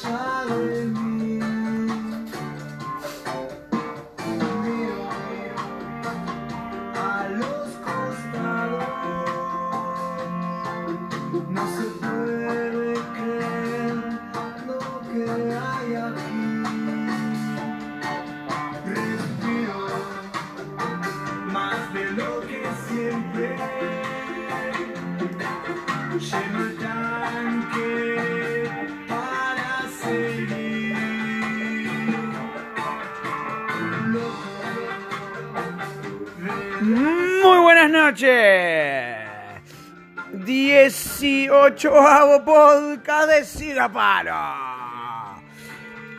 silent 18 podcast de Sigaparo.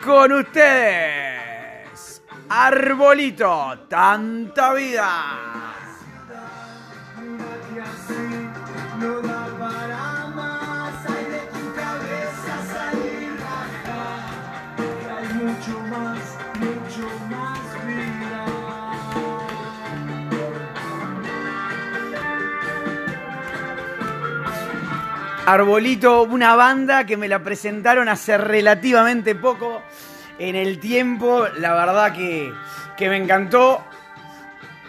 Con ustedes, Arbolito, tanta vida. Arbolito, una banda que me la presentaron hace relativamente poco en el tiempo. La verdad que, que me encantó.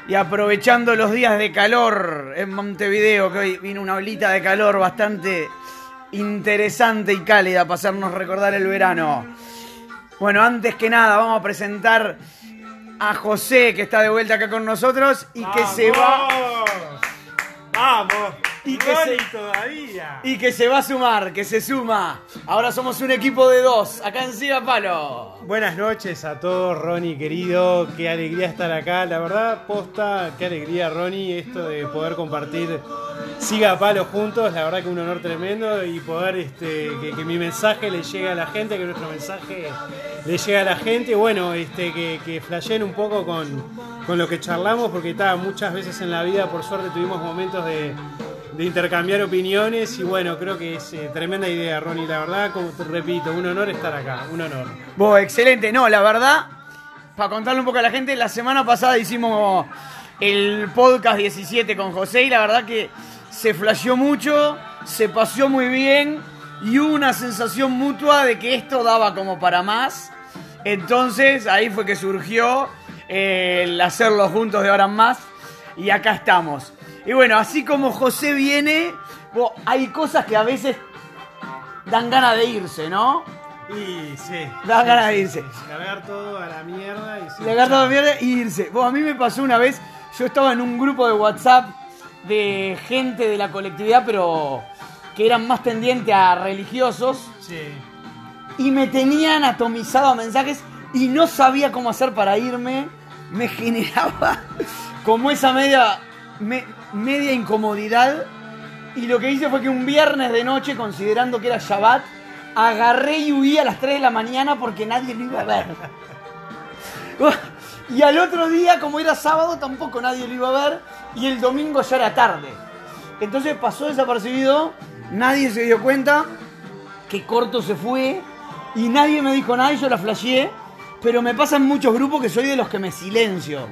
Y aprovechando los días de calor en Montevideo, que hoy vino una olita de calor bastante interesante y cálida para hacernos recordar el verano. Bueno, antes que nada, vamos a presentar a José, que está de vuelta acá con nosotros y que se va. ¡Vamos! Y que Ronnie se- todavía. Y que se va a sumar, que se suma. Ahora somos un equipo de dos, acá en Siga Palo. Buenas noches a todos, Ronnie querido. Qué alegría estar acá. La verdad, posta, qué alegría, Ronnie, esto de poder compartir Siga Palo juntos. La verdad que un honor tremendo y poder este, que, que mi mensaje le llegue a la gente, que nuestro mensaje le llegue a la gente. Bueno, este, que, que flashen un poco con, con lo que charlamos, porque está, muchas veces en la vida, por suerte, tuvimos momentos de, de intercambiar opiniones y bueno, creo que es eh, tremenda idea, Ronnie. La verdad, como te repito, un honor estar acá, un honor. Vos, excelente. No, la verdad, para contarle un poco a la gente, la semana pasada hicimos el podcast 17 con José y la verdad que se flasheó mucho, se paseó muy bien y hubo una sensación mutua de que esto daba como para más. Entonces ahí fue que surgió eh, el hacerlo juntos de ahora en más y acá estamos. Y bueno, así como José viene, hay cosas que a veces dan ganas de irse, ¿no? Y sí. Da sí, ganas de irse. sí. Cargar todo a la mierda y sí, Le agarra chao. la mierda y irse. A mí me pasó una vez, yo estaba en un grupo de WhatsApp de gente de la colectividad, pero que eran más tendientes a religiosos, Sí. y me tenían atomizado a mensajes y no sabía cómo hacer para irme. Me generaba como esa media, me- media incomodidad. Y lo que hice fue que un viernes de noche, considerando que era Shabbat, agarré y huí a las 3 de la mañana porque nadie lo iba a ver. Y al otro día, como era sábado, tampoco nadie lo iba a ver. Y el domingo ya era tarde. Entonces pasó desapercibido, nadie se dio cuenta que corto se fue y nadie me dijo nada y yo la flasheé. Pero me pasa en muchos grupos que soy de los que me silencio.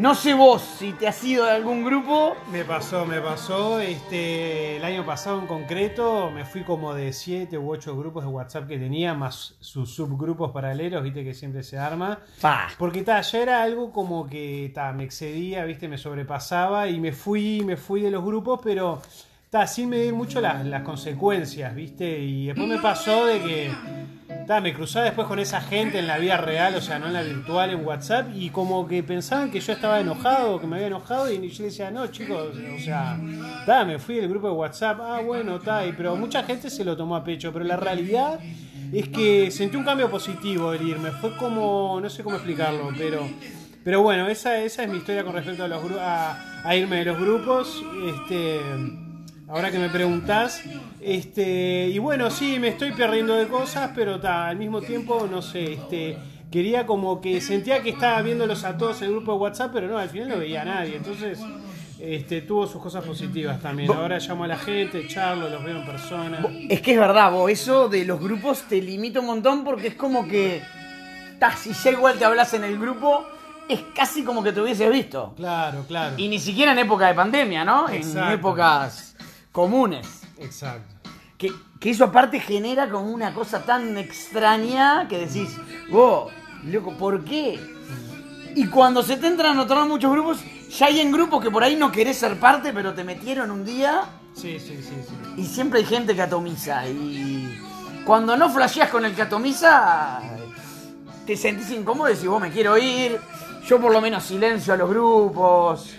No sé vos si te has ido de algún grupo. Me pasó, me pasó. Este, el año pasado en concreto me fui como de 7 u 8 grupos de WhatsApp que tenía, más sus subgrupos paralelos, viste que siempre se arma. Pa. Porque ta, ya era algo como que ta, me excedía, viste, me sobrepasaba y me fui, me fui de los grupos, pero ta, sin medir mucho las, las consecuencias, viste. Y después me pasó de que ta, me cruzaba después con esa gente en la vida real, o sea, no en la virtual, en WhatsApp, y como que pensaban que yo estaba enojado, que me había enojado, y yo decía, no, chicos, o sea, ta, me fui del grupo de WhatsApp, ah, bueno, ta, y- pero mucha gente se lo tomó a pecho, pero la realidad es que sentí un cambio positivo el irme. Fue como, no sé cómo explicarlo, pero, pero bueno, esa, esa es mi historia con respecto a, los a, a irme de los grupos. Este, ahora que me preguntás, este, y bueno, sí, me estoy perdiendo de cosas, pero ta, al mismo tiempo, no sé, este, quería como que sentía que estaba viéndolos a todos en el grupo de WhatsApp, pero no, al final no veía a nadie. Entonces, este, tuvo sus cosas positivas también. Ahora llamo a la gente, charlo, los veo en persona. Es que es verdad, vos, eso de los grupos te limita un montón porque es como que. ta, si ya igual te hablas en el grupo, es casi como que te hubieses visto. Claro, claro. Y ni siquiera en época de pandemia, ¿no? En épocas comunes. Exacto. que, que eso aparte genera como una cosa tan extraña que decís, vos, loco, ¿por qué? Y cuando se te entran a notar muchos grupos, ya hay en grupos que por ahí no querés ser parte, pero te metieron un día Sí, sí, sí, sí. y siempre hay gente que atomiza. Y cuando no flasheas con el que atomiza, te sentís incómodo y decís, vos me quiero ir. Yo por lo menos silencio a los grupos.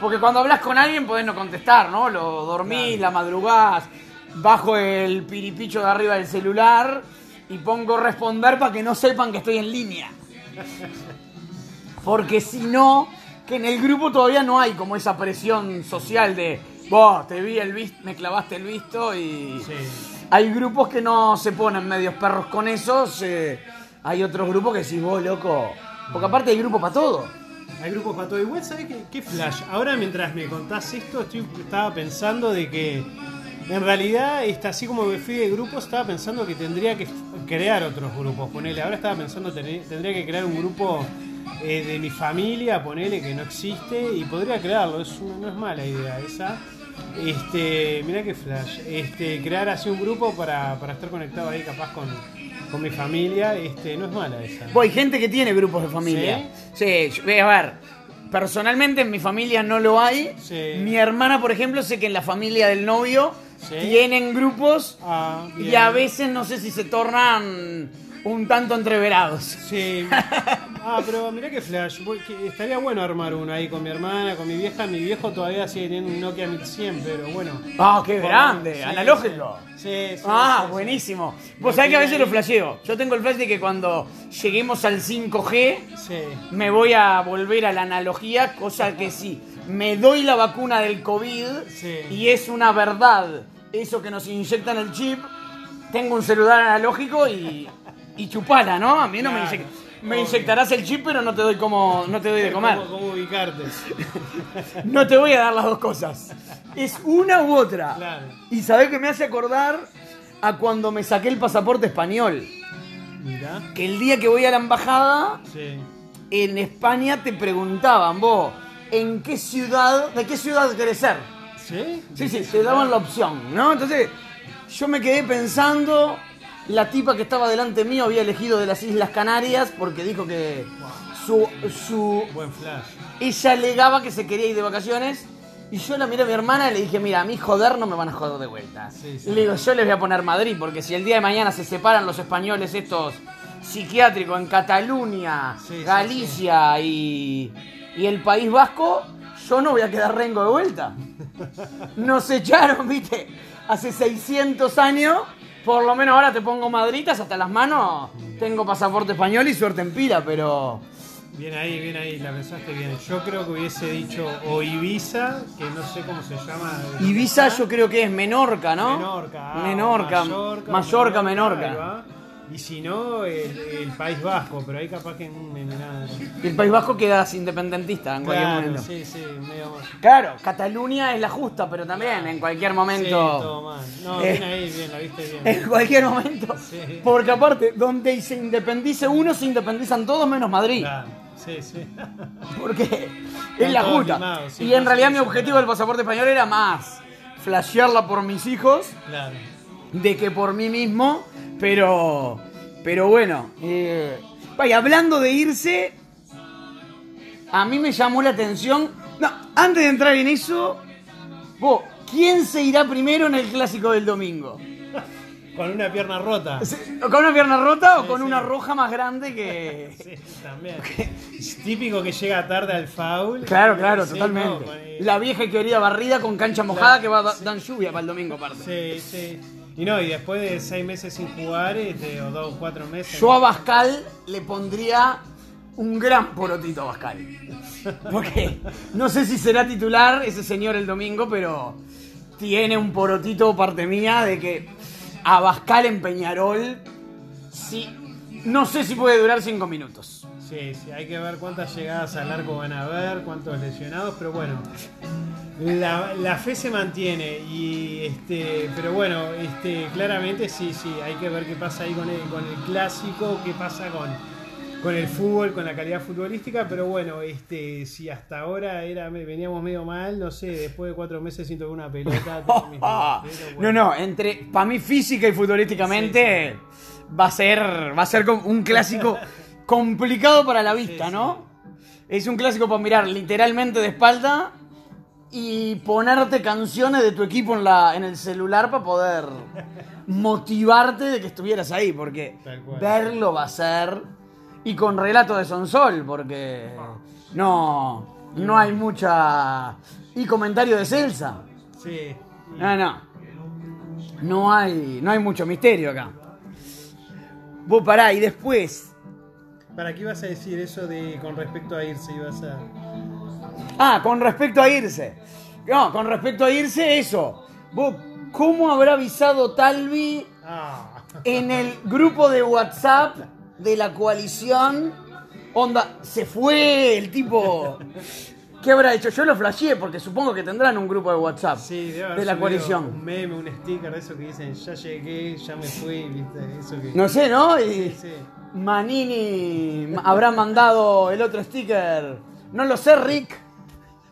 Porque cuando hablas con alguien podés no contestar, ¿no? Lo dormís, la madrugás, bajo el piripicho de arriba del celular y pongo responder para que no sepan que estoy en línea. Porque si no, que en el grupo todavía no hay como esa presión social de vos, te vi el visto, me clavaste el visto y Sí. hay grupos que no se ponen medios perros con eso, se- hay otros grupos que decís vos, loco, porque aparte hay grupo para todo. Hay grupos para todo. Igual, ¿sabes qué, flash? Ahora, mientras me contás esto, estoy, estaba pensando de que en realidad, está, así como me fui de grupos, estaba pensando que tendría que crear otros grupos. Ponele, ahora estaba pensando tener- tendría que crear un grupo eh, de mi familia, ponele que no existe, y podría crearlo. Es no es mala idea esa. Este, mirá qué flash. Este, crear así un grupo para, para estar conectado ahí, capaz con, con mi familia. Este, no es mala esa. Vos, hay gente que tiene grupos de familia. Sí, yo- a ver, personalmente en mi familia no lo hay. Sí. Mi hermana, por ejemplo, sé que en la familia del novio Sí. tienen grupos Ah, y a veces no sé si se tornan un tanto entreverados. Sí. Ah, pero mirá que flash. estaría bueno armar uno ahí con mi hermana, con mi vieja. Mi viejo todavía sigue teniendo un Nokia 1100, pero bueno. Ah, qué Por- grande, sí, analógico. Sí, sí. Ah, sí, sí. buenísimo. Vos sabés que a veces lo flasheo. Yo tengo el flash de que cuando lleguemos al 5G Sí. me voy a volver a la analogía, cosa que si me doy la vacuna del COVID Sí. y es una verdad eso que nos inyectan el chip, tengo un celular analógico y, y chupala, ¿no? A mí no me, inyec- me inyectarás el chip, pero no te doy como no te doy de comer. ¿Cómo, cómo ubicarte? No te voy a dar las dos cosas. Es una u otra. Claro. Y sabés que me hace acordar a cuando me saqué el pasaporte español. Mirá. Que el día que voy a la embajada, Sí. en España te preguntaban, vos, ¿en qué ciudad, de qué ciudad querés ser? ¿Sí? Sí, sí, te daban la opción, ¿no? Entonces, yo me quedé pensando, la tipa que estaba delante mío había elegido de las Islas Canarias porque dijo que su, su, Buen flash. ella alegaba que se quería ir de vacaciones. Y yo la miré a mi hermana y le dije, mira, a mí joder no me van a joder de vuelta. Sí, le digo, yo les voy a poner Madrid, porque si el día de mañana se separan los españoles estos psiquiátricos en Cataluña, sí, Galicia Y, y el País Vasco, yo no voy a quedar rengo de vuelta. Nos echaron, viste, hace 600 años. Por lo menos ahora te pongo madritas hasta las manos. Tengo pasaporte español y suerte en pila, pero... Bien ahí, bien ahí, la pensaste bien. Yo creo que hubiese dicho o Ibiza, que no sé cómo se llama. Ibiza yo creo que es Menorca, ¿no? Menorca, ah, Menorca, Mallorca, Menorca. Y si no, el, el País Vasco, pero ahí capaz que en, en nada. El País Vasco quedas independentista en cualquier momento. sí, sí, medio más. Claro, Cataluña es la justa, pero también en cualquier Sí, todo momento. mal. No, Eh, bien ahí, bien, la viste bien. en cualquier momento. Sí. Porque aparte, donde se independice uno, se independizan todos menos Madrid. Claro, sí, sí. Porque es la justa. limados, sí, y en realidad mi objetivo del pasaporte español era más flashearla por mis hijos Claro. De que por mí mismo, pero, pero bueno. Eh, vaya, hablando de irse, a mí me llamó la atención. No, antes de entrar en eso, vos, ¿quién se irá primero en el clásico del domingo? Con una pierna rota. ¿Con una pierna rota o Sí, con sí. una roja más grande que.? Sí, también. Es típico que llega tarde al foul. Claro, claro, Sí, totalmente. no, con el- La vieja y querida barrida con cancha mojada Claro, que va a dar lluvia para el domingo, aparte. Sí, sí. Y no, y después de seis meses sin jugar, este, o dos o cuatro meses. Yo a Bascal le pondría un gran porotito a Bascal. Porque no sé si será titular ese señor el domingo, pero tiene un porotito parte mía de que a Bascal en Peñarol, sí, no sé si puede durar cinco minutos. Sí, sí, hay que ver cuántas llegadas al arco van a haber, cuántos lesionados, pero bueno. La, la fe se mantiene y este pero bueno este claramente sí sí hay que ver qué pasa ahí con el, con el clásico qué pasa con con el fútbol, con la calidad futbolística, pero bueno, este, si hasta ahora era, veníamos medio mal, no sé, después de cuatro meses sin tocar una pelota. No, no, entre para mí física y futbolísticamente va a ser va a ser un clásico complicado para la vista, Sí, ¿no? Es un clásico para mirar literalmente de espalda y ponerte canciones de tu equipo en la en el celular para poder motivarte de que estuvieras ahí, porque verlo va a ser y con relato de Sonsol, porque no no hay mucha y comentario de Celsa. Sí. No, no. No hay, no hay mucho misterio acá. Vos pará, y después. ¿Para qué ibas a decir eso de con respecto a irse? Ibas a. Ah, con respecto a irse. No, con respecto a irse, eso. Vos, ¿cómo habrá avisado Talvi Ah. en el grupo de WhatsApp de la coalición? Onda, se fue el tipo. ¿Qué habrá hecho? Yo lo flasheé porque supongo que tendrán un grupo de WhatsApp Sí, debe haber de la subido coalición. Un meme, un sticker de eso que dicen, ya llegué, ya me fui, ¿viste? Eso que. No sé, ¿no? Y Sí. Manini ma- habrá mandado el otro sticker. No lo sé, Rick.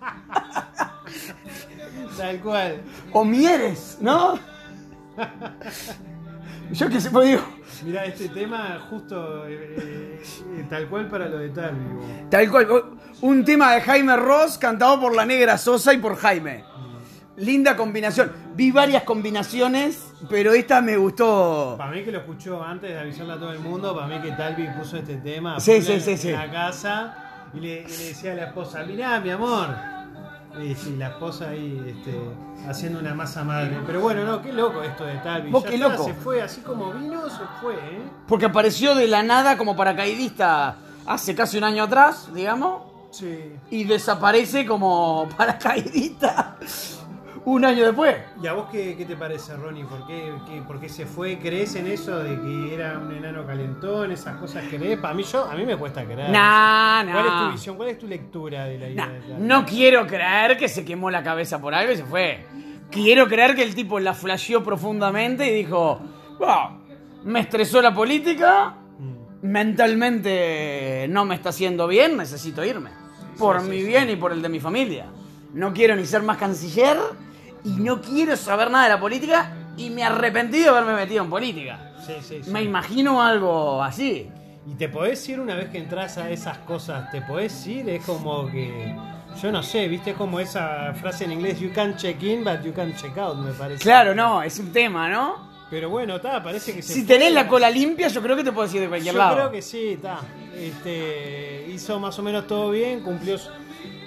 Tal cual. O Mieres, ¿no? Yo qué sé, pues digo. Mira, este tema justo eh, eh, eh, tal cual para lo de tal, digo. Tal cual. Un tema de Jaime Ross cantado por la negra Sosa y por Jaime. Linda combinación. Vi varias combinaciones, pero esta me gustó. Para mí que lo escuchó antes de avisarle a todo el mundo, para mí que Talvi puso este tema Sí, sí, en, sí, en sí. la casa y le, y le decía a la esposa, mirá mi amor. Y sí, la esposa ahí este, haciendo una masa madre. Pero bueno, no, qué loco esto de Talvi. Vos qué loco. Se fue así como vino, se fue, ¿eh? Porque apareció de la nada como paracaidista hace casi un año atrás, digamos. Sí. Y desaparece como paracaidista un año después. ¿Y a vos qué, qué te parece, Ronnie? ¿Por qué, qué- por qué se fue? ¿Crees en eso de que era un enano calentón? ¿Esas cosas crees? Para mí, yo, a mí me cuesta creer. Nah, ¿Cuál es nah. tu visión? ¿Cuál es tu lectura de la idea Nah, de Talvi? no quiero creer que se quemó la cabeza por algo y se fue. Quiero creer que el tipo la flasheó profundamente y dijo, "Bah, me estresó la política, Mm. mentalmente no me está haciendo bien, necesito irme. Por sí, mi sí. bien y por el de mi familia. No quiero ni ser más canciller y no quiero saber nada de la política y me arrepentí de haberme metido en política. Sí, sí, sí. Me imagino algo así. Y te podés ir una vez que entras a esas cosas, te podés ir, es como que. Yo no sé, viste, es como esa frase en inglés: You can check in, but you can check out, me parece. Claro, no, es un tema, ¿no? Pero bueno, está, parece que se. Si tenés la cola limpia, yo creo que te puedes ir de cualquier Yo lado. creo que sí, está. Este, hizo más o menos todo bien, cumplió.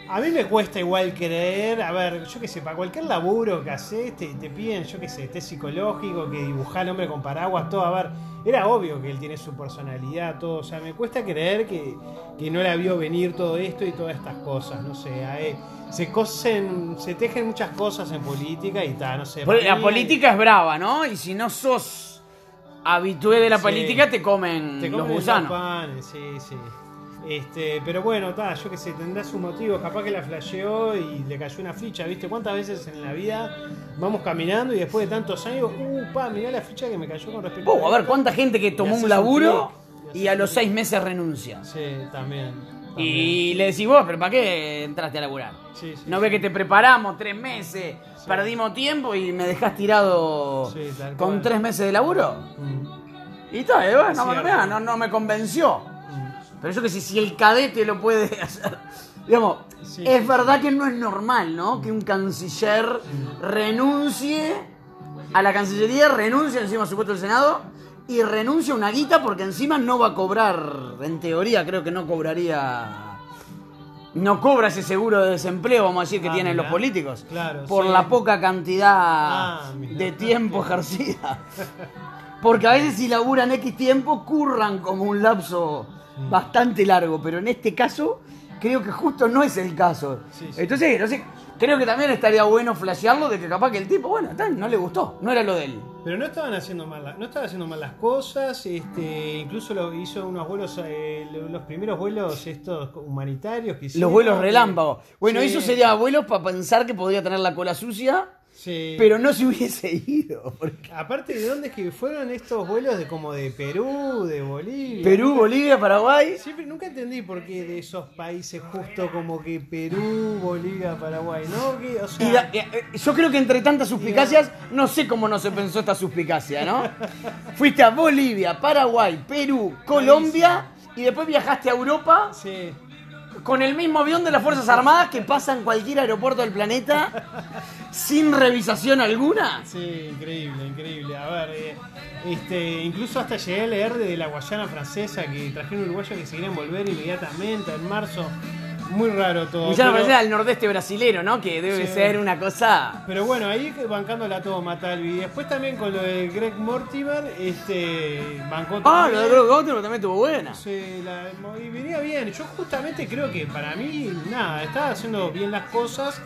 A mí me cuesta igual creer, a ver, yo qué sé, para cualquier laburo que haces, te, te piden, yo qué sé, test psicológico, que dibujar al hombre con paraguas, todo, a ver, era obvio que él tiene su personalidad, todo, o sea, me cuesta creer que, que no la vio venir todo esto y todas estas cosas, no sé, a él- se cosen, se tejen muchas cosas en política y tal, no sé. La política es brava, ¿no? Y si no sos habitué de la Sí. política, te comen, Te los comen panes, sí, sí. Este, pero bueno, está, yo que sé, tendrá su motivo, capaz que la flasheó y le cayó una ficha, ¿viste? ¿Cuántas veces en la vida vamos caminando y después de tantos años, uh, pa, mirá la ficha que me cayó con respecto Vos, a ver, esto"? cuánta gente que tomó un laburo y y a los seis meses renuncia. Sí, también. también. Y le decís vos, pero ¿para qué entraste a laburar? Sí, sí, no sí. ves que te preparamos tres meses, perdimos tiempo y me dejás tirado con tres meses de laburo. Mm, Y está, y bueno, no, no, no me convenció. Pero yo que sé, si el cadete lo puede hacer. Digamos, Sí, es verdad que no es normal, ¿no? Que un canciller renuncie a la cancillería, renuncie encima a su puesto del Senado y renuncie a una guita porque encima no va a cobrar, en teoría creo que no cobraría. No cobra ese seguro de desempleo, vamos a decir, que Ah, tienen los políticos. Claro, Por sí. la poca cantidad Ah, mirá. de tiempo ejercida. Porque a veces si laburan X tiempo, curran como un lapso. Bastante largo, pero en este caso creo que justo no es el caso. Sí, sí. Entonces, creo que también estaría bueno flashearlo de que capaz que el tipo, bueno, tal, no le gustó, no era lo de él. Pero no estaban haciendo mal, no estaban haciendo mal las cosas, este, incluso lo hizo unos vuelos, eh, lo- los primeros vuelos estos humanitarios que hicieron. Los vuelos relámpagos. Bueno, Sí. eso sería vuelos para pensar que podría tener la cola sucia Sí. pero no se hubiese ido. porque Aparte, ¿de dónde es que fueron estos vuelos de como de Perú, de Bolivia? Perú, Bolivia, Paraguay. Siempre nunca entendí por qué de esos países justo como que Perú, Bolivia, Paraguay, ¿no? Que, o sea, Y la- eh, eh, yo creo que entre tantas suspicacias, no sé cómo no se pensó esta suspicacia, ¿no? Fuiste a Bolivia, Paraguay, Perú, Colombia y después viajaste a Europa sí. Con el mismo avión de las Fuerzas Armadas que pasa en cualquier aeropuerto del planeta sin revisación alguna. Sí, increíble, increíble. A ver, eh, este, incluso hasta llegué a leer de la Guayana francesa que trajeron uruguayos que se querían volver inmediatamente en marzo. Muy raro todo. Guyana pero- Francesa al nordeste brasilero, ¿no? Que debe Sí. ser una cosa... Pero bueno, ahí bancándola todo Matalvi. Y después también con lo de Greg Mortimer, este, bancó Ah, lo de Greg Gauthier también estuvo buena. Sí, la- y venía bien. Yo justamente creo que para mí, nada, estaba haciendo bien las cosas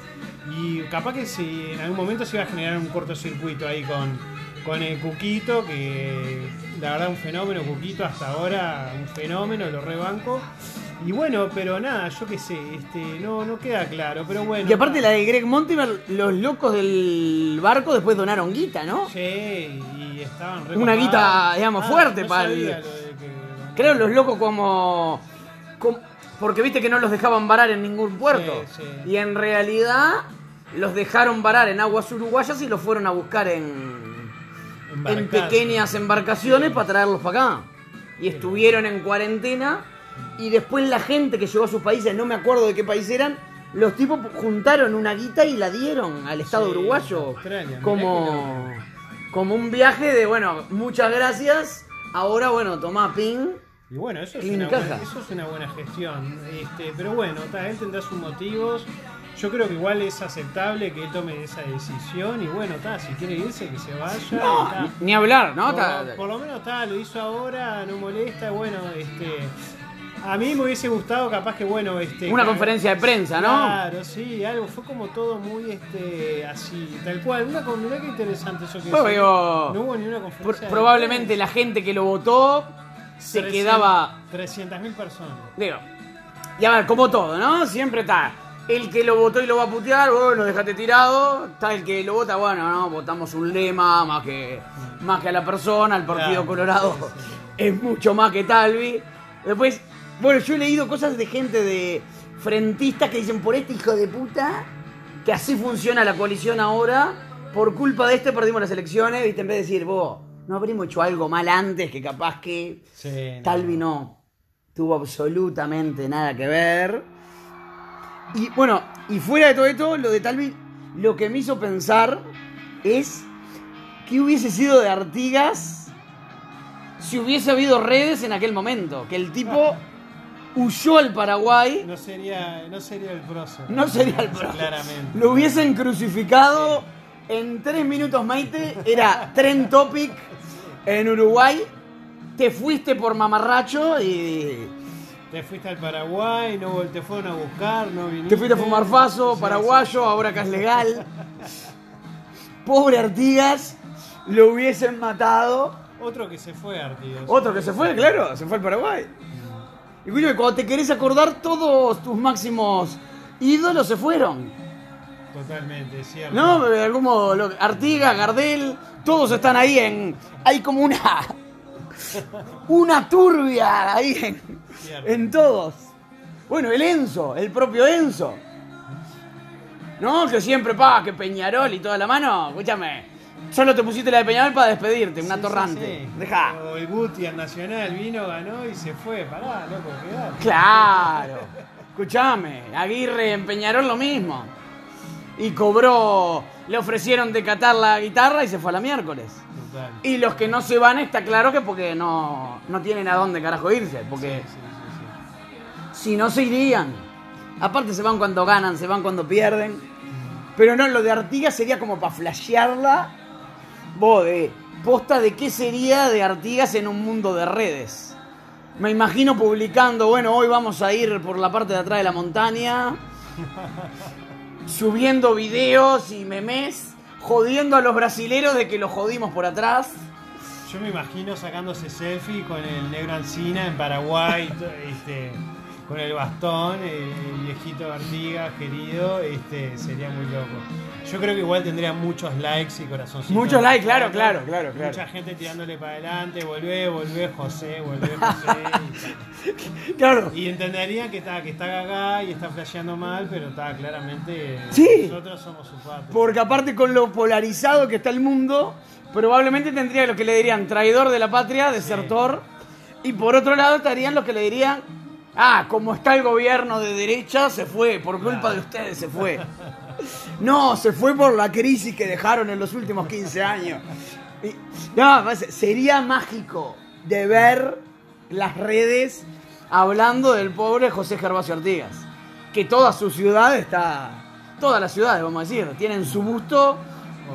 y capaz que si en algún momento se iba a generar un cortocircuito ahí con, con el Cuquito, que la verdad un fenómeno, Cuquito hasta ahora un fenómeno, lo rebanco. Y bueno, pero nada, yo qué sé, este, no, no queda claro, pero bueno. Y aparte la de Greg Montimer, los locos del barco después donaron guita, ¿no? Sí, y estaban re Una guita, digamos, fuerte no para el- lo que- Creo los locos como, como- Porque viste que no los dejaban varar en ningún puerto. Sí, sí. Y en realidad los dejaron varar en aguas uruguayas y los fueron a buscar en, en pequeñas embarcaciones para traerlos para acá. Y estuvieron en cuarentena y después la gente que llegó a sus países, no me acuerdo de qué país eran, los tipos juntaron una guita y la dieron al Estado Sí, uruguayo Australia, como, como un viaje de, bueno, muchas gracias, ahora bueno, tomá ping. Y bueno, eso es, una buena, eso es una buena gestión. Este, pero bueno, ta, él tendrá sus motivos. Yo creo que igual es aceptable que él tome esa decisión. Y bueno, ta, si quiere irse, que se vaya. ta. Ni, hablar, ¿no? por, por lo menos ta, lo hizo ahora, no molesta. Bueno, este. A mí me hubiese gustado, capaz que bueno, este. Una que- conferencia de prensa, ¿no? Claro, sí, algo. Fue como todo muy este así, tal cual. Una mirá qué interesante eso que digo, No hubo ni una conferencia. probablemente la gente que lo votó se 300 quedaba 300.000 personas. Digo, y a ver, como todo, ¿no? Siempre está el que lo votó y lo va a putear, bueno, déjate tirado. Está el que lo vota, bueno, no, votamos un lema más que, más que a la persona, el Partido Colorado es mucho más que Talvi. Después, bueno, yo he leído cosas de gente de frentistas que dicen, por este hijo de puta, que así funciona la coalición ahora, por culpa de este perdimos las elecciones, ¿viste? En vez de decir, vos, no habríamos hecho algo mal antes que capaz que... Sí, no. Talvi no tuvo absolutamente nada que ver. Y bueno, y fuera de todo esto, lo de Talvi, lo que me hizo pensar es que hubiese sido de Artigas si hubiese habido redes en aquel momento. Que el tipo huyó al Paraguay, No sería, no sería el proso. no sería el pro. Claramente. Lo hubiesen crucificado en tres minutos, Maite. Era Trend Topic en Uruguay. Te fuiste por mamarracho y Te fuiste al Paraguay, no te fueron a buscar, no viniste. te fuiste a fumar faso, paraguayo, ahora acá es legal. Pobre Artigas, lo hubiesen matado. Otro que se fue, Artigas. Otro que se fue, claro, se fue al Paraguay. Y escúchame, cuando te querés acordar, todos tus máximos ídolos se fueron. Totalmente, cierto. No, de algún modo, lo- Artigas, Gardel, todos están ahí en. Hay como una. Una turbia ahí en, en todos. Bueno, el Enzo, el propio Enzo. No, que siempre pa, que Peñarol y toda la mano. Escúchame, solo te pusiste la de Peñarol para despedirte, una Sí, torrante. sí, sí. Deja. O el Guti, Nacional, vino, ganó y se fue. Pará, loco, quedate. Claro. Escúchame, Aguirre en Peñarol lo mismo. Y cobró, le ofrecieron de catar la guitarra y se fue a la miércoles. Total. Y los que no se van está claro que porque no, no tienen a dónde carajo irse, porque Sí, sí, sí, si no se irían. Aparte se van cuando ganan, se van cuando pierden. Pero no, lo de Artigas sería como para flashearla. Vos, de posta de qué sería de Artigas en un mundo de redes. Me imagino publicando, bueno, hoy vamos a ir por la parte de atrás de la montaña. subiendo videos y memes, jodiendo a los brasileros de que los jodimos por atrás. Yo me imagino sacándose selfie con el negro Ancina en Paraguay. este, con el bastón, el, viejito Artigas querido, este, sería muy loco. Yo creo que igual tendría muchos likes y corazoncitos. Muchos likes, claro, claro, claro, claro. Mucha gente tirándole para adelante, volvé, volvé José, volvé José. Claro. y, entenderían que está, que está gaga y está flasheando mal, pero está claramente Sí. nosotros somos su parte. Porque aparte con lo polarizado que está el mundo, probablemente tendría lo que le dirían traidor de la patria, desertor. Y por otro lado estarían los que le dirían, ah, como está el gobierno de derecha, se fue, por culpa de ustedes se fue. No, se fue por la crisis que dejaron en los últimos 15 años. No, pues, sería mágico de ver las redes hablando del pobre José Gervasio Artigas. Que toda su ciudad está. Todas las ciudades, vamos a decir, tienen su busto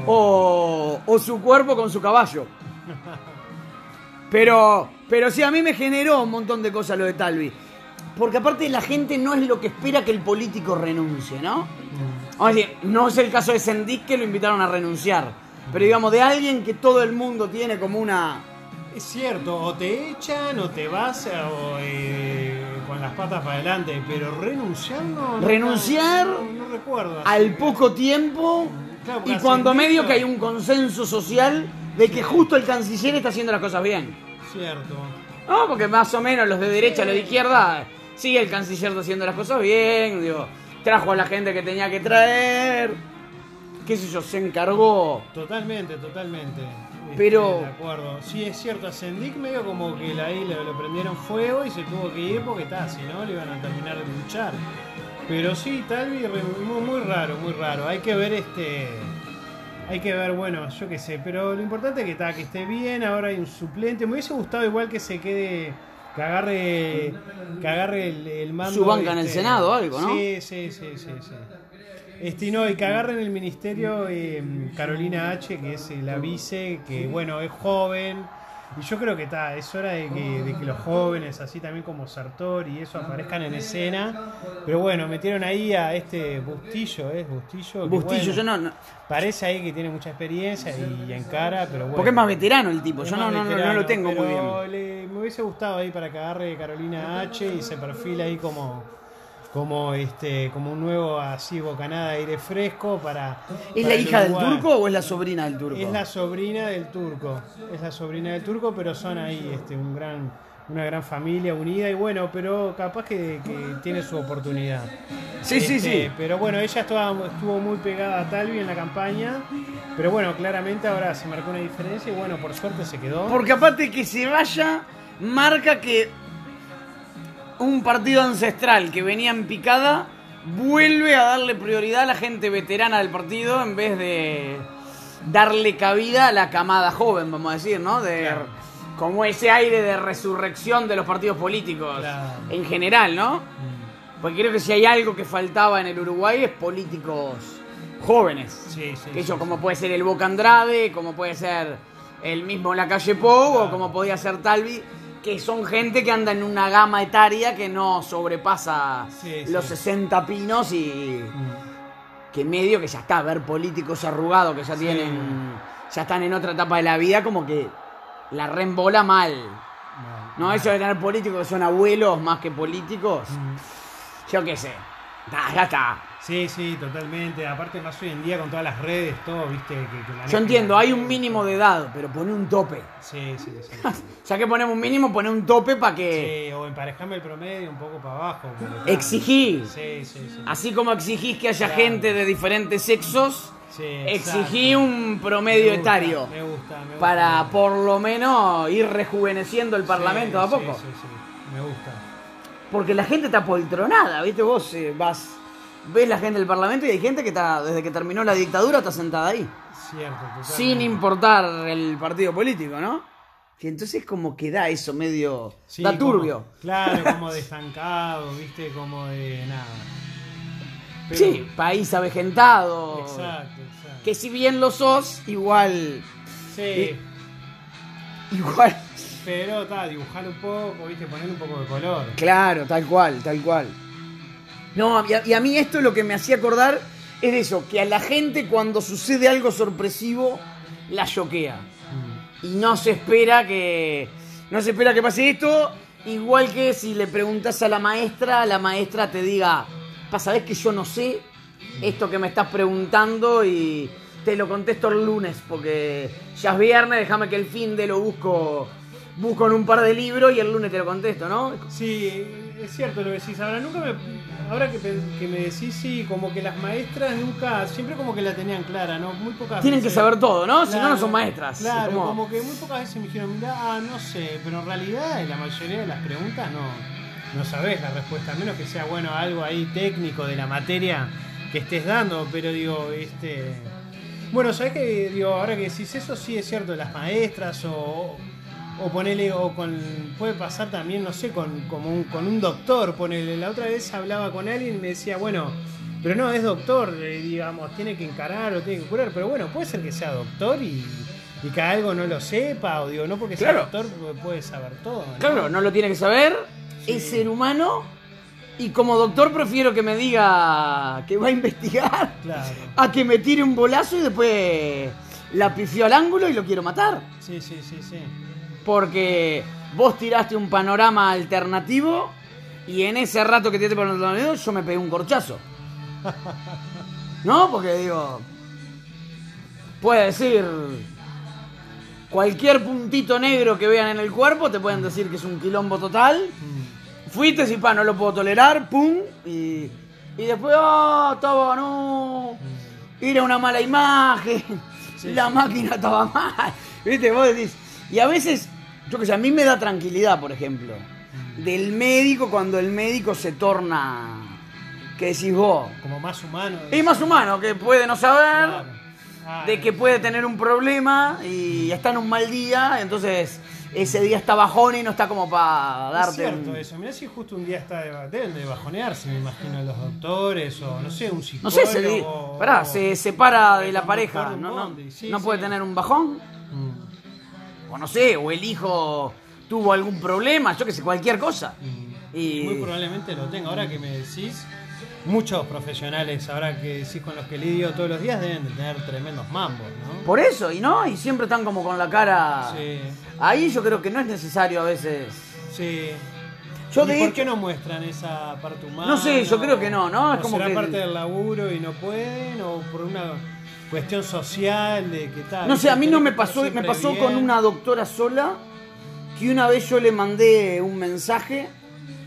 o, o su cuerpo con su caballo. Pero, pero sí, a mí me generó un montón de cosas lo de Talvi. Porque aparte la gente no es lo que espera que el político renuncie, ¿no? Vamos decir, no es el caso de Sendik que lo invitaron a renunciar. Pero digamos, de alguien que todo el mundo tiene como una... Es cierto, o te echan o te vas o, eh, con las patas para adelante, pero renunciar no. Renunciar no, no recuerdo. así al poco tiempo Claro, y cuando medio que hay un consenso social de que justo el canciller está haciendo las cosas bien. Cierto. No, porque más o menos los de derecha, los de izquierda, sí, el canciller haciendo las cosas bien, digo, trajo a la gente que tenía que traer, qué sé yo, se encargó. Totalmente, totalmente. Pero- De acuerdo. Sí, es cierto, a Sendik medio como que la- ahí le, le prendieron fuego y se tuvo que ir porque está, si no le iban a terminar de luchar. Pero sí, Talvi, muy, muy raro, muy raro. Hay que ver este. Hay que ver, bueno, yo qué sé, pero lo importante es que está, que esté bien, ahora hay un suplente. Me hubiese gustado igual que se quede, que agarre, que agarre el, el mando. Su banca en el Senado o algo, ¿no? Sí, sí, sí, sí, sí. Este, no, y que agarren el ministerio eh, Carolina H, que es la vice, que bueno, es joven. Y yo creo que está, es hora de que, de que los jóvenes, así también como Sartori y eso, aparezcan en escena. Pero bueno, metieron ahí a este Bustillo, ¿es Bustillo? que Bustillo, bueno, yo no, no- Parece ahí que tiene mucha experiencia y, encara, pero bueno. porque es más veterano el tipo, yo no, no, no, no veterano, lo tengo muy bien. le- me hubiese gustado ahí para que agarre Carolina H y se perfila ahí como como este como un nuevo así bocanada de aire fresco para ¿Es para la hija del turco o es la sobrina del turco? Es la sobrina del turco, es la sobrina del turco, pero son ahí este un gran una gran familia unida y bueno, pero capaz que, que tiene su oportunidad. Sí, sí, Este, sí. Pero bueno, ella estaba, estuvo muy pegada a Talvi en la campaña, pero bueno, claramente ahora se marcó una diferencia y bueno, por suerte se quedó. Porque aparte que se vaya, marca que un partido ancestral que venía en picada vuelve a darle prioridad a la gente veterana del partido en vez de darle cabida a la camada joven, vamos a decir, ¿no? De, Claro. Como ese aire de resurrección de los partidos políticos Claro. en general, ¿no? Porque creo que si hay algo que faltaba en el Uruguay es políticos jóvenes. Sí, sí, Que sí, yo, sí. como puede ser el Boca Andrade, como puede ser el mismo La Calle Pou, o como podía ser Talvi, que son gente que anda en una gama etaria que no sobrepasa Sí, los sí. 60 pinos y Mm. que medio que ya está, ver políticos arrugados que ya tienen, ya están en otra etapa de la vida, como que la reembola mal. ¿No? Eso de tener políticos que son abuelos más que políticos, Mm. yo qué sé. Ta, ya está. Sí, sí, totalmente. Aparte más hoy en día con todas las redes, todo, viste, que, que Yo entiendo, hay un mínimo de edad, pero pone un tope. Sí, sí, sí. Ya que ponemos un mínimo, pone un tope para que Sí, o emparejame el promedio un poco para abajo. porque, exigí. Sí, sí, sí. Así como exigís que haya Claro. gente de diferentes sexos, Sí, exigí un promedio Me gusta, etario Me gusta, me gusta. para por lo menos ir rejuveneciendo el Parlamento Sí, a poco. Sí, sí, sí. Me gusta. Porque la gente está poltronada, ¿viste? Vos eh, vas, ves la gente del Parlamento y hay gente que está, desde que terminó la dictadura, está sentada ahí. Cierto, totalmente. Sin importar el partido político, ¿no? Y entonces como que da eso medio... Sí, da como- turbio. claro, como de estancado, viste, como de nada. Pero- Sí, país avejentado. Exacto, exacto. Que si bien lo sos, igual... Sí, Igual... pero está, dibujar un poco, viste, poner un poco de color. Claro, tal cual, tal cual. No, y a, y a mí esto lo que me hacía acordar es de eso, que a la gente cuando sucede algo sorpresivo, la choquea. Mm. Y no se espera que. No se espera que pase esto. igual que si le preguntas a la maestra, la maestra te diga, sabes que yo no sé esto que me estás preguntando y te lo contesto el lunes, porque ya es viernes, déjame que el fin de lo busco, busco en un par de libros y el lunes te lo contesto, ¿no? Sí, es cierto lo que decís. Ahora, nunca me, ahora que, me decís, sí, como que las maestras nunca, siempre como que la tenían clara, ¿no? Muy pocas Tienen que saber todo, ¿no? Si no, no son maestras. Claro, Como- como... que muy pocas veces me dijeron, mira, ah, no sé, pero en realidad en la mayoría de las preguntas no, no sabés la respuesta, a menos que sea, bueno, algo ahí técnico de la materia que estés dando, pero digo, este... Bueno, ¿sabés que Digo, ahora que decís eso, sí es cierto, las maestras o... O ponele, o con. Puede pasar también, no sé, con, como un, con un doctor. Ponele. La otra vez hablaba con alguien y me decía, bueno, pero no, es doctor, digamos, tiene que encarar o tiene que curar. Pero bueno, puede ser que sea doctor y, y que algo no lo sepa, o digo, no porque sea Claro. doctor puede- puede saber todo. ¿no? Claro, no lo tiene que saber, Sí. es ser humano y como doctor prefiero que me diga que va a investigar Claro. a que me tire un bolazo y después la pifió al ángulo y lo quiero matar. Sí, sí, sí, sí. Porque vos tiraste un panorama alternativo y en ese rato que tiraste panorama alternativo yo me pegué un corchazo. ¿No? Porque digo, puede decir cualquier puntito negro que vean en el cuerpo, te pueden decir que es un quilombo total. Mm. Fuiste y pa, no lo puedo tolerar, pum, y, y después, ah, estaba, no, era una mala imagen, Sí, la sí. máquina estaba mal, viste, vos decís, y a veces, yo que sé, a mí me da tranquilidad, por ejemplo, del médico cuando el médico se torna, que decís vos, Como más humano. es más humano, que puede no saber, Claro. Ah, de que puede tener un problema y está en un mal día, entonces ese día está bajón y no está como para Es darte cierto un- eso. Mirá si justo un día está de, deben de bajonearse, me imagino, los doctores o no sé, un No psicólogo. sé, se, di- pará, o- se separa de la pareja, no, no. Sí, no sí. puede tener un bajón, o no sé, o el hijo tuvo algún problema, yo que sé, cualquier cosa. mm. Y Muy probablemente lo tenga. Ahora que me decís, muchos profesionales, ahora que decís con los que lidio todos los días, deben de tener tremendos mambos, ¿no? por eso, y no, y siempre están como con la cara. Sí, Ahí yo creo que no es necesario a veces. sí. Yo ¿Y de por qué no muestran esa parte humana? No sé, yo creo que no, ¿no? Es ¿O como será que- parte del laburo y no pueden? ¿O por una cuestión social de que tal? No sé, a mí no me pasó, me pasó con una doctora sola, que una vez yo le mandé un mensaje,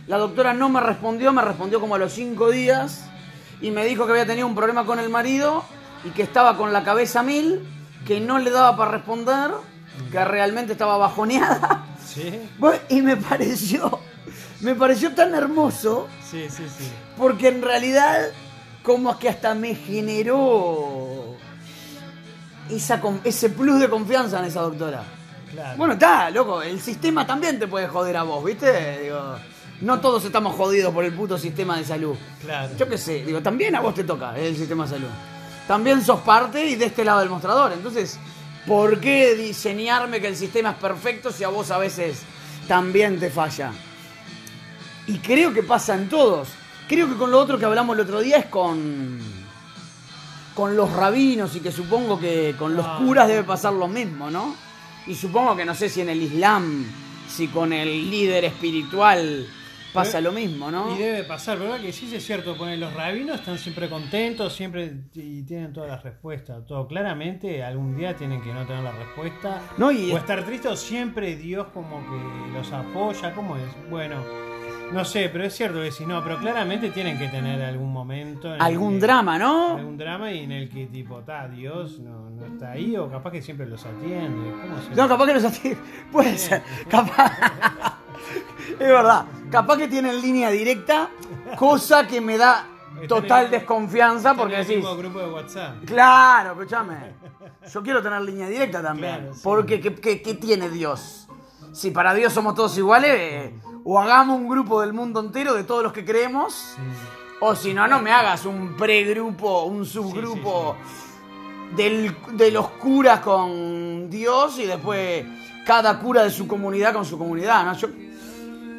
la doctora no me respondió, me respondió como a los cinco días, y me dijo que había tenido un problema con el marido, y que estaba con la cabeza mil, que no le daba para responder, que realmente estaba bajoneada, Sí, y me pareció, me pareció tan hermoso, sí, sí, sí. porque en realidad como que hasta me generó esa, ese plus de confianza en esa doctora. Claro. Bueno, está, loco, el sistema también te puede joder a vos, ¿viste? Digo, no todos estamos jodidos por el puto sistema de salud. claro. Yo qué sé, digo, también a vos te toca el sistema de salud. También sos parte y de este lado del mostrador. Entonces, ¿por qué diseñarme que el sistema es perfecto si a vos a veces también te falla? Y creo que pasa en todos. Creo que con lo otro que hablamos el otro día es con. Con los rabinos y que supongo que con los Ah. curas debe pasar lo mismo, ¿no? Y supongo que no sé si en el Islam, si con el líder espiritual pasa Pero- lo mismo, ¿no? Y debe pasar, ¿verdad? Que sí es cierto, poner los rabinos están siempre contentos, siempre y tienen todas las respuestas. Todo claramente, algún día tienen que no tener la respuesta. No, y- O estar tristes, o siempre Dios como que los apoya, ¿cómo es? Bueno, no sé, pero es cierto que sí, no, pero claramente tienen que tener algún momento. en Algún drama, ¿no? Algún drama y en el que tipo, ta, Dios no, no está ahí, o capaz que siempre los atiende. ¿Cómo se No, capaz que los ati- Puede ser. Capaz. es verdad. Capaz que tienen línea directa, cosa que me da total desconfianza porque decís. grupo de WhatsApp. Claro, escúchame. Yo quiero tener línea directa también. Claro, sí. Porque, ¿qué, qué, qué tiene Dios? Si para Dios somos todos iguales, eh, o hagamos un grupo del mundo entero de todos los que creemos, o si no, no me hagas un pregrupo, un subgrupo Del, de los curas con Dios y después cada cura de su comunidad con su comunidad, ¿no? Yo,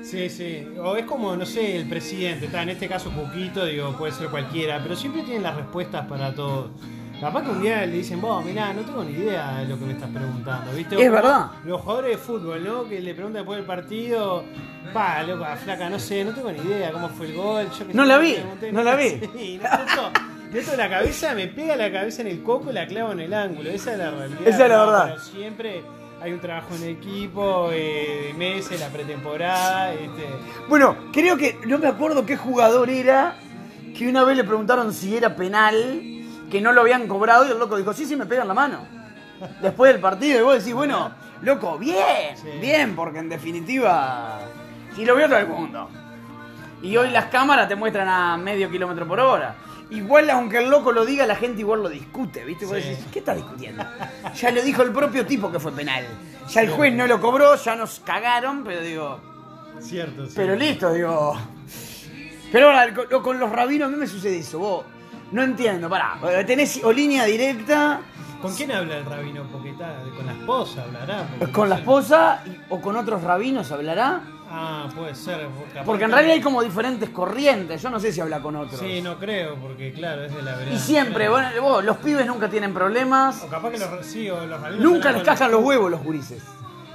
Sí, sí. O es como, no sé, el presidente. Está en este caso Cuquito, digo, puede ser cualquiera, pero siempre tienen las respuestas para todo. Capaz que un día le dicen, vos, mirá, no tengo ni idea de lo que me estás preguntando, ¿viste? Es Como verdad. Los jugadores de fútbol, ¿no? Que le preguntan después del partido, pa, loco, flaca, no sé, no tengo ni idea cómo fue el gol. Yo que No la vi, pregunté, no la vi. Sí, no, esto- Meto la cabeza, me pega la cabeza en el coco y la clavo en el ángulo. Esa es la realidad. Esa es la verdad. Pero siempre hay un trabajo en equipo, eh, de meses, la pretemporada. Este, Bueno, creo que no me acuerdo qué jugador era que una vez le preguntaron si era penal, que no lo habían cobrado y el loco dijo, sí, sí, me pegan la mano. Después del partido y vos decís, bueno, loco, bien, Sí. bien, porque en definitiva, si lo vio todo el mundo. Y hoy las cámaras te muestran a medio kilómetro por hora. Igual, aunque el loco lo diga, la gente igual lo discute, ¿viste? Vos Sí. decís, ¿qué estás discutiendo? Ya lo dijo el propio tipo que fue penal. Ya el juez no lo cobró, ya nos cagaron, pero digo, cierto, sí. pero listo, digo. Pero ahora, con, con los rabinos, a mí me sucede eso. Vos, no entiendo, pará. Tenés o línea directa ¿Con quién habla el rabino? Porque está, con la esposa hablará. con la esposa y- o con otros rabinos hablará. Ah, puede ser. capaz Porque en que- realidad hay como diferentes corrientes. Yo no sé si habla con otros. Sí, no creo, porque claro, es de la verdad. Y siempre, bueno, vos, los pibes nunca tienen problemas. O capaz que los, sí, o los rabinos Nunca hablan les con cajan los huevos los gurises.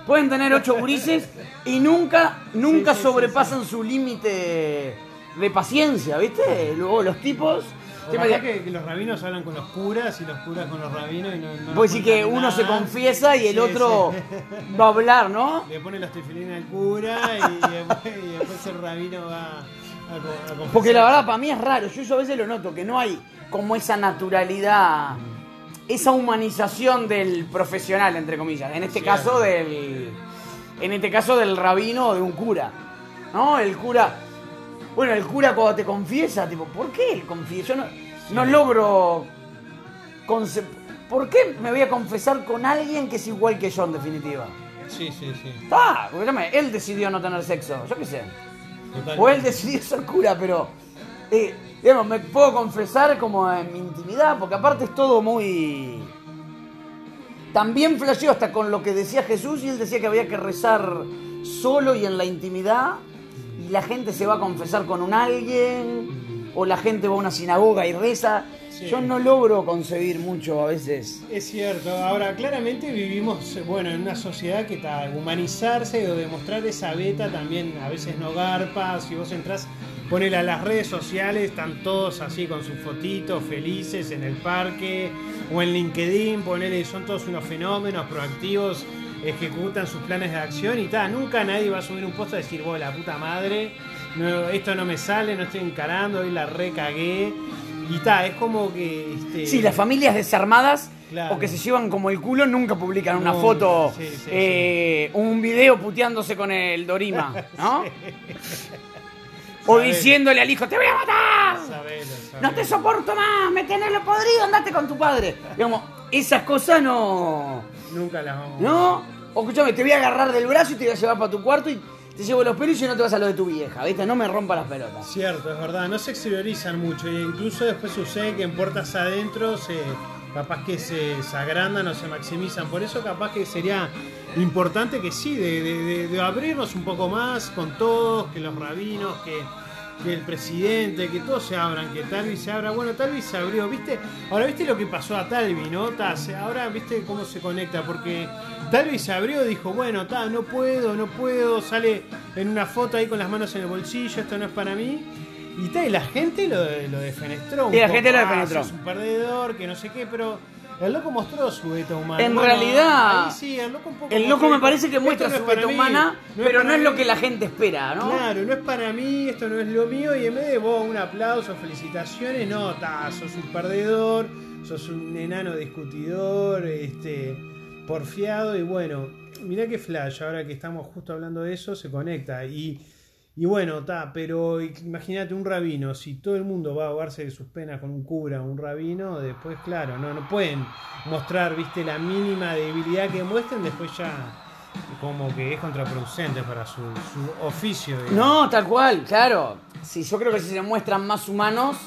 Pueden tener ocho gurises y nunca, nunca Sí, sí, sí, sobrepasan su límite de paciencia, ¿viste? Luego los tipos. Capaz imaginas- que, los rabinos hablan con los curas y los curas con los rabinos y no. no Vos decís que uno se confiesa y el Sí, otro sí. va a hablar, ¿no? Le pone los tefilines al cura y después, y después el rabino va a, a. Porque la verdad para mí es raro, yo eso a veces lo noto, que no hay como esa naturalidad, esa humanización del profesional, entre comillas. En este caso del. En este caso del rabino o de un cura. ¿No? El cura. Bueno, el cura cuando te confiesa, tipo, ¿por qué él confiesa? Yo no, no logro. ¿Por qué me voy a confesar con alguien que es igual que yo en definitiva? Sí, sí, sí. Está, escúchame, él decidió no tener sexo, yo qué sé. O él decidió ser cura, pero. eh, digamos, me puedo confesar como en mi intimidad, porque aparte es todo muy. También flasheó hasta con lo que decía Jesús y él decía que había que rezar solo y en la intimidad, y la gente se va a confesar con un alguien, o la gente va a una sinagoga y reza. Sí. Yo no logro concebir mucho a veces. Es cierto, ahora claramente vivimos bueno en una sociedad que está humanizarse o demostrar esa beta también a veces no garpa, si vos entras, ponele a las redes sociales, están todos así con sus fotitos felices en el parque o en LinkedIn, ponele, son todos unos fenómenos proactivos, ejecutan sus planes de acción y tal, nunca nadie va a subir un post a decir, vos la puta madre, no, esto no me sale, no estoy encarando, hoy la recagué. Y tal, es como que... Este, Sí, las familias desarmadas Claro. o que se llevan como el culo nunca publican una No, foto, sí, sí, eh, un video puteándose con el Dorima, ¿no? O Sabelo. diciéndole al hijo, te voy a matar, Sabelo, sabelo. no te soporto más, me tenés lo podrido, andate con tu padre. Digamos, esas cosas no... Nunca las vamos ¿No? O escúchame, te voy a agarrar del brazo y te voy a llevar para tu cuarto y te llevo los pelos y no te vas a lo de tu vieja, ¿viste? No me rompa las pelotas. Cierto, es verdad, no se exteriorizan mucho e incluso después sucede que en puertas adentro se capaz que se, se agrandan o se maximizan. Por eso capaz que sería importante que sí, de, de- de- de abrirnos un poco más con todos, que los rabinos, que, que el presidente, que todos se abran, que Talvi se abra. Bueno, Talvi se abrió, ¿viste? Ahora, ¿viste lo que pasó a Talvi, no? Ta, se- ahora, ¿viste cómo se conecta? Porque Talvi se abrió, dijo, bueno, ta, no puedo, no puedo, sale en una foto ahí con las manos en el bolsillo, esto no es para mí. Y, ta, y la gente lo, lo defenestró. un Y la poco, gente lo "Ah, defenestró". sos un perdedor, que no sé qué, pero el loco mostró su beta humana. En Bueno, realidad, sí, el loco un poco El loco me parece que "Esto muestra no su beta mí, humana, no pero no es lo mí". que la gente espera, ¿no? Claro, no es para mí, esto no es lo mío, y en vez de vos un aplauso, felicitaciones, no, ta, sos un perdedor, sos un enano discutidor, este, porfiado, y bueno, mirá que flash, ahora que estamos justo hablando de eso, se conecta, y, y bueno, ta, pero imagínate un rabino, si todo el mundo va a ahogarse de sus penas con un cura, un rabino, después, claro, no, no pueden mostrar, viste, la mínima debilidad que muestren, después ya como que es contraproducente para su, su oficio. No, tal cual, claro. Sí, yo creo que si se muestran más humanos,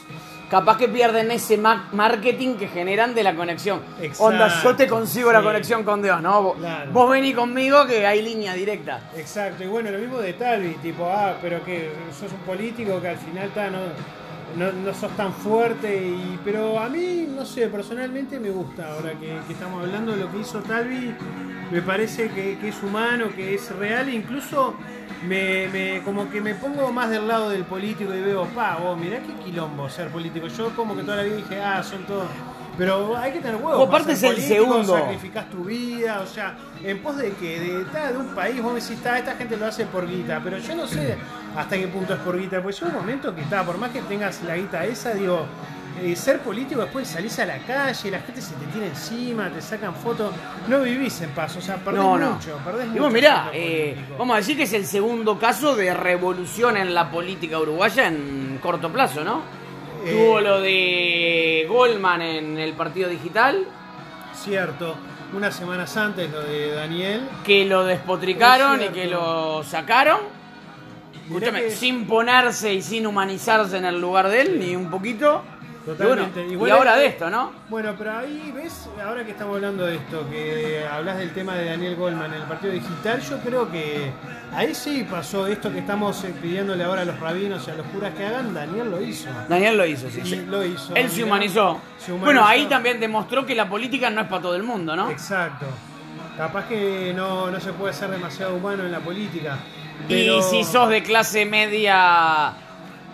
capaz que pierden ese ma- marketing que generan de la conexión. Exacto, Onda, yo te consigo la conexión con Dios, ¿no? Claro. vos vení conmigo que hay línea directa. Exacto, y bueno, lo mismo de Talvi, tipo, ah, pero que sos un político que al final está, no, no, sos tan fuerte, y, pero a mí, no sé, personalmente me gusta ahora que, estamos hablando de lo que hizo Talvi, me parece que, es humano, que es real, incluso me, me- como que me pongo más del lado del político y veo, pa, vos, mirá qué quilombo ser político. Yo como que toda la vida dije, ah, son todos... Pero hay que tener huevos. Vos aparte es el segundo. Sacrificás tu vida, o sea, en pos de que de, ta, de un país vos me decís, "Ta, esta gente lo hace por guita, pero yo no sé hasta qué punto es por guita, pues llega un momento que está, por más que tengas la guita esa, digo, eh, ser político después salís a la calle, la gente se te tira encima, te sacan fotos, no vivís en paz, o sea, perdés No, no. mucho, perdés Y mucho. mirá, eh, vamos a decir que es el segundo caso de revolución en la política uruguaya en corto plazo, ¿no? Eh, Tuvo lo de Goldman en el partido digital, Cierto, unas semanas antes lo de Daniel. que lo despotricaron Es y que lo sacaron. Escúchame, que- sin ponerse y sin humanizarse en el lugar de él, ni un poquito. Y, bueno, Totalmente. y Igual ahora es- de esto, ¿no? Bueno, pero ahí ves, ahora que estamos hablando de esto, que hablas del tema de Daniel Goldman en el partido digital, yo creo que ahí sí pasó esto que estamos eh, pidiéndole ahora a los rabinos y a los curas que hagan, Daniel lo hizo. Daniel lo hizo, sí. Sí. lo hizo. Él se humanizó. Se humanizó. Bueno, ahí también demostró que la política no es para todo el mundo, ¿no? Exacto. Capaz que no, no se puede ser demasiado humano en la política. Y si sos de clase media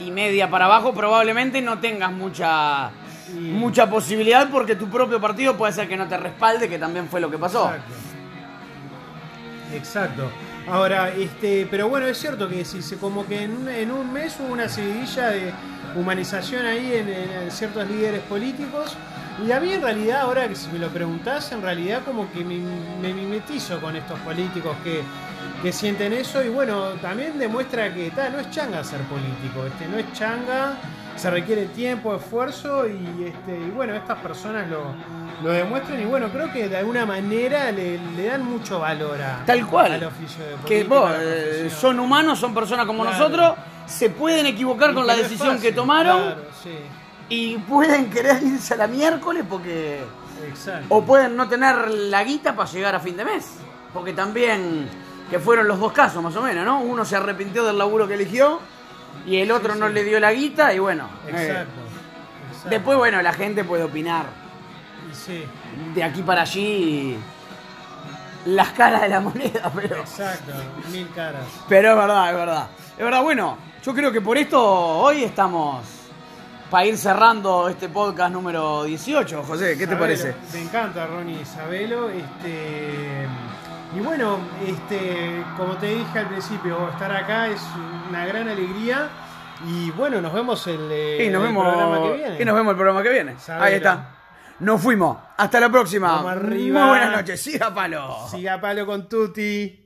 y media para abajo, probablemente no tengas mucha mucha posibilidad porque tu propio partido puede ser que no te respalde, que también fue lo que pasó. Exacto. Exacto. Ahora, este, pero bueno, es cierto que si como que en un, mes hubo una seguidilla de humanización ahí en, en ciertos líderes políticos. Y a mí en realidad, ahora que si me lo preguntás, en realidad como que me, me mimetizo con estos políticos que, que sienten eso y bueno, también demuestra que ta, no es changa ser político, este, no es changa, se requiere tiempo, esfuerzo y, este, y bueno, estas personas lo, lo demuestran y bueno, creo que de alguna manera le, le dan mucho valor a, Tal cual. al oficio de Que político, vos, a la eh, son humanos, son personas como Claro. nosotros, se pueden equivocar Y con que la decisión que tomaron Claro, sí, y pueden querer irse a la miércoles porque... exacto. O pueden no tener la guita para llegar a fin de mes. Porque también, que fueron los dos casos más o menos, ¿no? Uno se arrepintió del laburo que eligió y el otro Sí, no le dio la guita y bueno. eh, Exacto. después, bueno, la gente puede opinar Sí, de aquí para allí las caras de la moneda, pero... exacto, mil caras. Pero es verdad, es verdad. Es verdad, bueno, yo creo que por esto hoy estamos para ir cerrando este podcast número 18, José, ¿qué te Sabelo, parece? Me encanta Ronnie Isabelo. Este, y bueno, este, como te dije al principio, estar acá es una gran alegría. Y bueno, nos vemos el, eh, Y nos, el vemos, programa que viene. y nos vemos el programa que viene. Ahí está. Nos fuimos. Hasta la próxima. Muy buenas noches. Siga palo. Siga palo con Tuti.